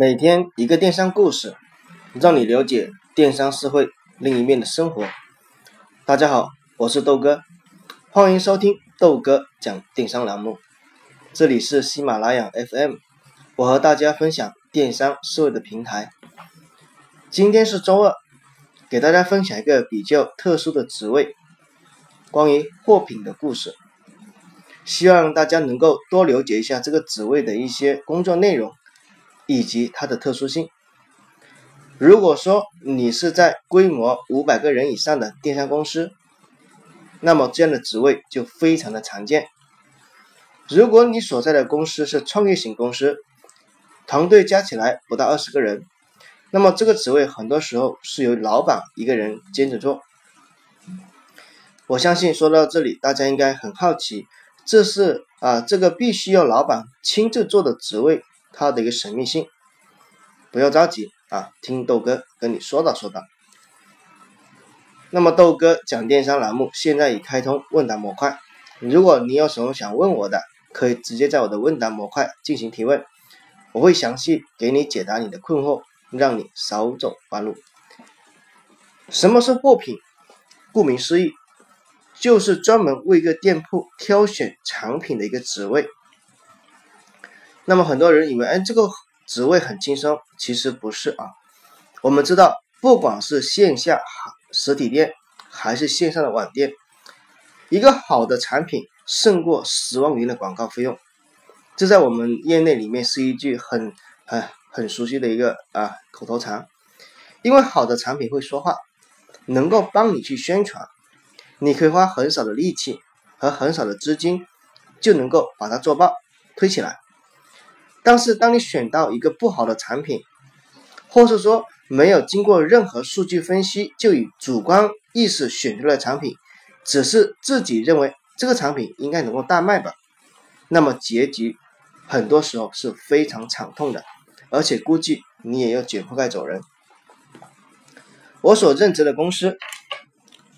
每天一个电商故事，让你了解电商社会另一面的生活。大家好，我是豆哥，欢迎收听豆哥讲电商栏目。这里是喜马拉雅 FM，我和大家分享电商社会的平台。今天是周二，给大家分享一个比较特殊的职位，关于货品的故事。希望大家能够多了解一下这个职位的一些工作内容。以及它的特殊性。如果说你是在规模五百个人以上的电商公司，那么这样的职位就非常的常见。如果你所在的公司是创业型公司，团队加起来不到二十个人，那么这个职位很多时候是由老板一个人兼着做。我相信说到这里，大家应该很好奇，这是啊这个必须要老板亲自做的职位。它的一个神秘性，不要着急啊，听豆哥跟你说道说道。那么豆哥讲电商栏目现在已开通问答模块，如果你有什么想问我的，可以直接在我的问答模块进行提问，我会详细给你解答你的困惑，让你少走弯路。什么是货品？顾名思义，就是专门为一个店铺挑选产品的一个职位。那么很多人以为，哎，这个职位很轻松，其实不是啊。我们知道，不管是线下实体店，还是线上的网店，一个好的产品胜过十万元的广告费用。这在我们业内里面是一句很很很熟悉的一个啊口头禅。因为好的产品会说话，能够帮你去宣传，你可以花很少的力气和很少的资金，就能够把它做爆推起来。但是，当你选到一个不好的产品，或是说没有经过任何数据分析就以主观意识选出来的产品，只是自己认为这个产品应该能够大卖吧，那么结局很多时候是非常惨痛的，而且估计你也要卷铺盖走人。我所任职的公司，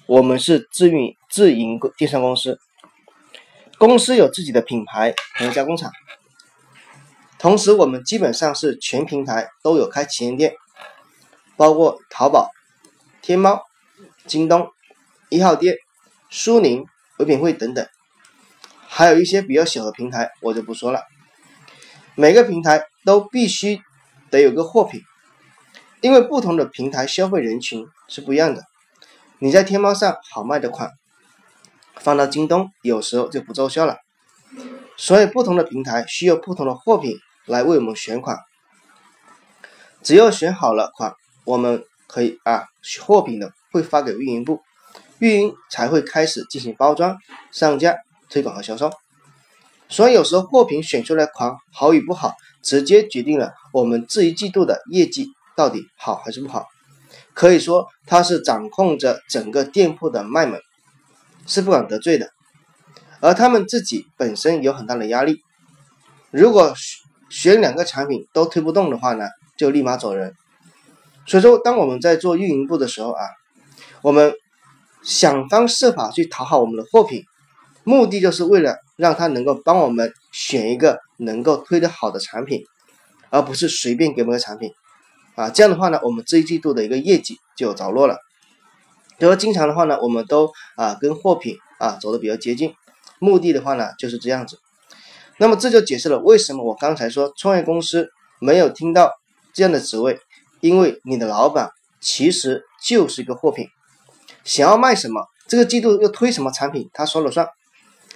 我们是自运自营电商公司，公司有自己的品牌和加工厂。同时，我们基本上是全平台都有开旗舰店，包括淘宝、天猫、京东、一号店、苏宁、唯品会等等，还有一些比较小的平台，我就不说了。每个平台都必须得有个货品，因为不同的平台消费人群是不一样的。你在天猫上好卖的款，放到京东有时候就不奏效了。所以，不同的平台需要不同的货品。来为我们选款，只要选好了款，我们可以啊，货品的会发给运营部，运营才会开始进行包装、上架、推广和销售。所以有时候货品选出来款好与不好，直接决定了我们这一季度的业绩到底好还是不好。可以说它是掌控着整个店铺的卖门，是不敢得罪的。而他们自己本身有很大的压力，如果。选两个产品都推不动的话呢，就立马走人。所以说，当我们在做运营部的时候啊，我们想方设法去讨好我们的货品，目的就是为了让他能够帮我们选一个能够推得好的产品，而不是随便给我们个产品啊。这样的话呢，我们这一季度的一个业绩就有着落了。比如经常的话呢，我们都啊跟货品啊走的比较接近，目的的话呢就是这样子。那么这就解释了为什么我刚才说创业公司没有听到这样的职位，因为你的老板其实就是一个货品，想要卖什么，这个季度又推什么产品，他说了算。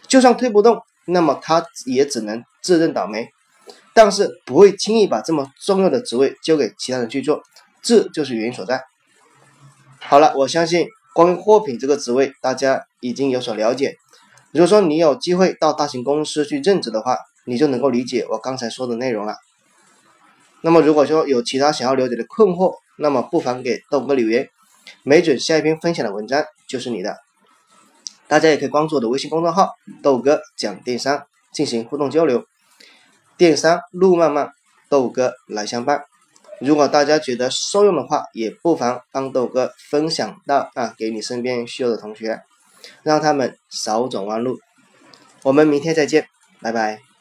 就算推不动，那么他也只能自认倒霉，但是不会轻易把这么重要的职位交给其他人去做，这就是原因所在。好了，我相信关于货品这个职位，大家已经有所了解。如果说你有机会到大型公司去任职的话，你就能够理解我刚才说的内容了。那么如果说有其他想要了解的困惑，那么不妨给豆哥留言，没准下一篇分享的文章就是你的。大家也可以关注我的微信公众号“豆哥讲电商”进行互动交流。电商路漫漫，豆哥来相伴。如果大家觉得受用的话，也不妨帮豆哥分享到啊，给你身边需要的同学。让他们少走弯路。我们明天再见，拜拜。